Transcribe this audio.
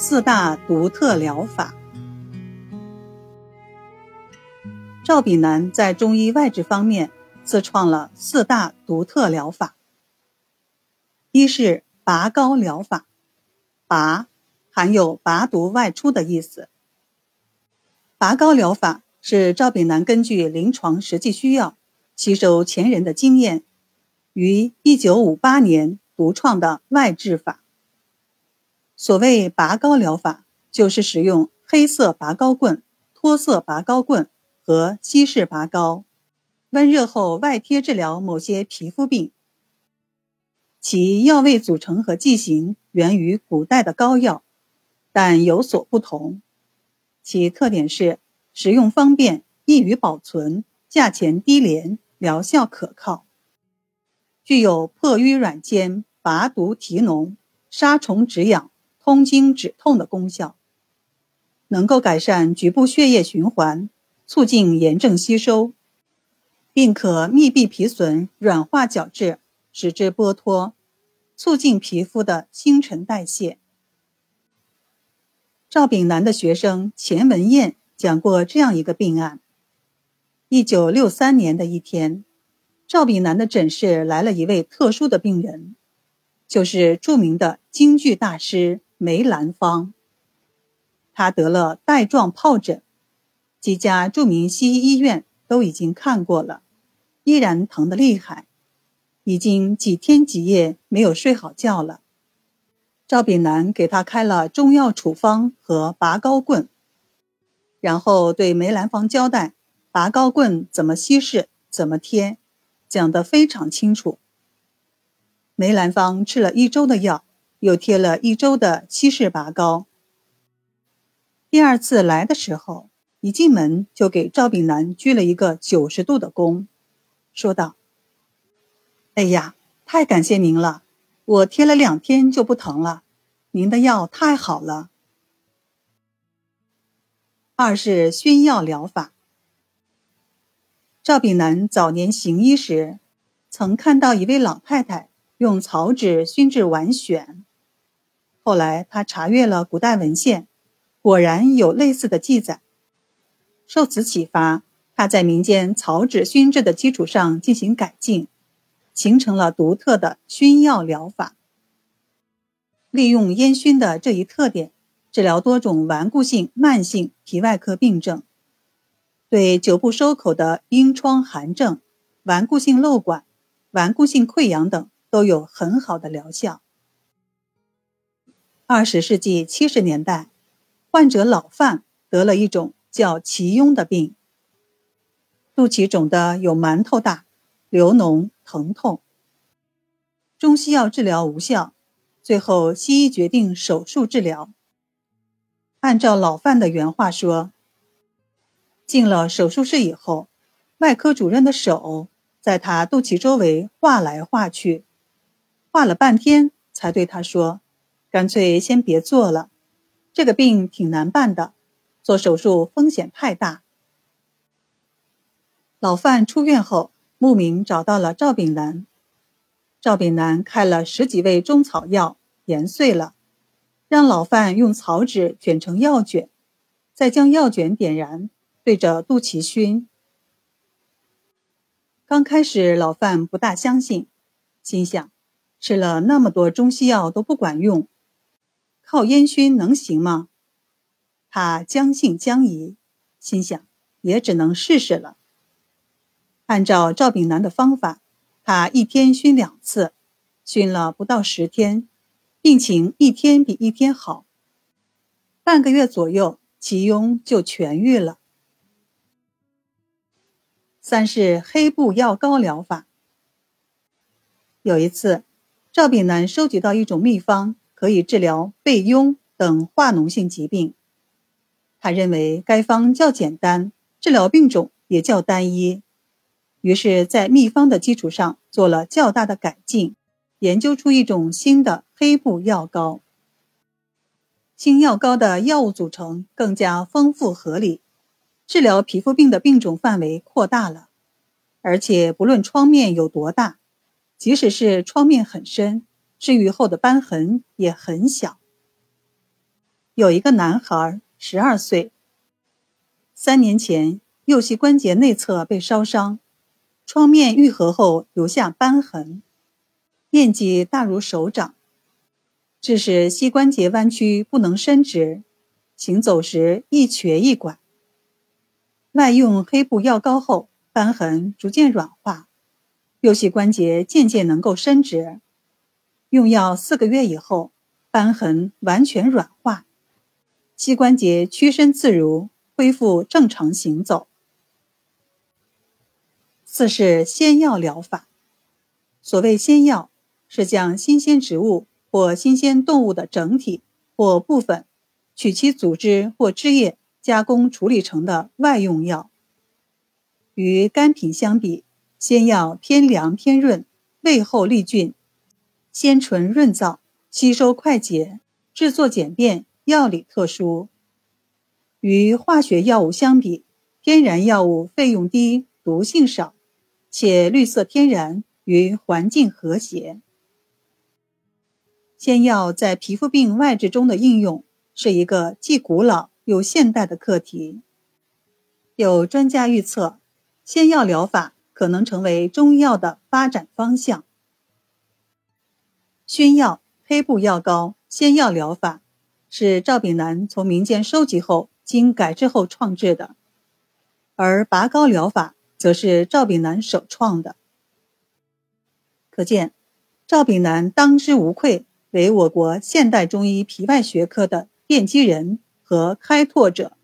四大独特疗法。赵炳南在中医外治方面自创了四大独特疗法。一是拔高疗法，拔含有拔毒外出的意思。拔高疗法是赵炳南根据临床实际需要，吸收前人的经验，于一九五八年独创的外治法。所谓拔高疗法，就是使用黑色拔高棍、脱色拔高棍和稀释拔高，温热后外贴治疗某些皮肤病。其药味组成和剂型源于古代的膏药，但有所不同。其特点是使用方便、易于保存、价钱低廉、疗效可靠，具有破瘀软坚、拔毒提脓、杀虫止痒。通经止痛的功效，能够改善局部血液循环，促进炎症吸收，并可密闭皮损、软化角质，使之剥脱，促进皮肤的新陈代谢。赵炳南的学生钱文彦讲过这样一个病案：一九六三年的一天，赵炳南的诊室来了一位特殊的病人，就是著名的京剧大师。梅兰芳，他得了带状疱疹，几家著名西医医院都已经看过了，依然疼得厉害，已经几天几夜没有睡好觉了。赵炳南给他开了中药处方和拔高棍，然后对梅兰芳交代拔高棍怎么稀释、怎么贴，讲得非常清楚。梅兰芳吃了一周的药。又贴了一周的稀释拔膏。第二次来的时候，一进门就给赵炳南鞠了一个九十度的躬，说道：“哎呀，太感谢您了！我贴了两天就不疼了，您的药太好了。”二是熏药疗法。赵炳南早年行医时，曾看到一位老太太用草纸熏制丸癣。后来他查阅了古代文献，果然有类似的记载。受此启发，他在民间草纸熏制的基础上进行改进，形成了独特的熏药疗法。利用烟熏的这一特点，治疗多种顽固性慢性皮外科病症，对久不收口的痈疮寒症、顽固性瘘管、顽固性溃疡等都有很好的疗效。二十世纪七十年代，患者老范得了一种叫脐痈的病，肚脐肿的有馒头大，流脓疼痛。中西药治疗无效，最后西医决定手术治疗。按照老范的原话说，进了手术室以后，外科主任的手在他肚脐周围画来画去，画了半天，才对他说。干脆先别做了，这个病挺难办的，做手术风险太大。老范出院后，慕名找到了赵炳南，赵炳南开了十几味中草药，研碎了，让老范用草纸卷成药卷，再将药卷点燃，对着肚脐熏。刚开始，老范不大相信，心想，吃了那么多中西药都不管用。靠烟熏能行吗？他将信将疑，心想也只能试试了。按照赵炳南的方法，他一天熏两次，熏了不到十天，病情一天比一天好。半个月左右，其痈就痊愈了。三是黑布药膏疗法。有一次，赵炳南收集到一种秘方。可以治疗背痈等化脓性疾病。他认为该方较简单，治疗病种也较单一，于是，在秘方的基础上做了较大的改进，研究出一种新的黑布药膏。新药膏的药物组成更加丰富合理，治疗皮肤病的病种范围扩大了，而且不论创面有多大，即使是创面很深。治愈后的瘢痕也很小。有一个男孩，十二岁。三年前，右膝关节内侧被烧伤，创面愈合后留下瘢痕，面积大如手掌，致使膝关节弯曲不能伸直，行走时一瘸一拐。外用黑布药膏后，瘢痕逐渐软化，右膝关节渐渐能够伸直。用药四个月以后，瘢痕完全软化，膝关节屈伸自如。恢复正常行走。四是鲜药疗法。所谓鲜药，是将新鲜植物或新鲜动物的整体或部分，取其组织或汁液，加工处理成的外用药。与干品相比，鲜药偏凉偏润，味厚利菌，鲜纯润燥，吸收快捷，制作简便，药理特殊。与化学药物相比，天然药物费用低、毒性少，且绿色天然，与环境和谐。鲜药在皮肤病外治中的应用是一个既古老又现代的课题。有专家预测，仙药疗法可能成为中药的发展方向。熏药、黑布药膏、仙药疗法是赵炳南从民间收集后。经改制后创制的，而拔高疗法则是赵炳南首创的。可见，赵炳南当之无愧为我国现代中医皮外学科的奠基人和开拓者。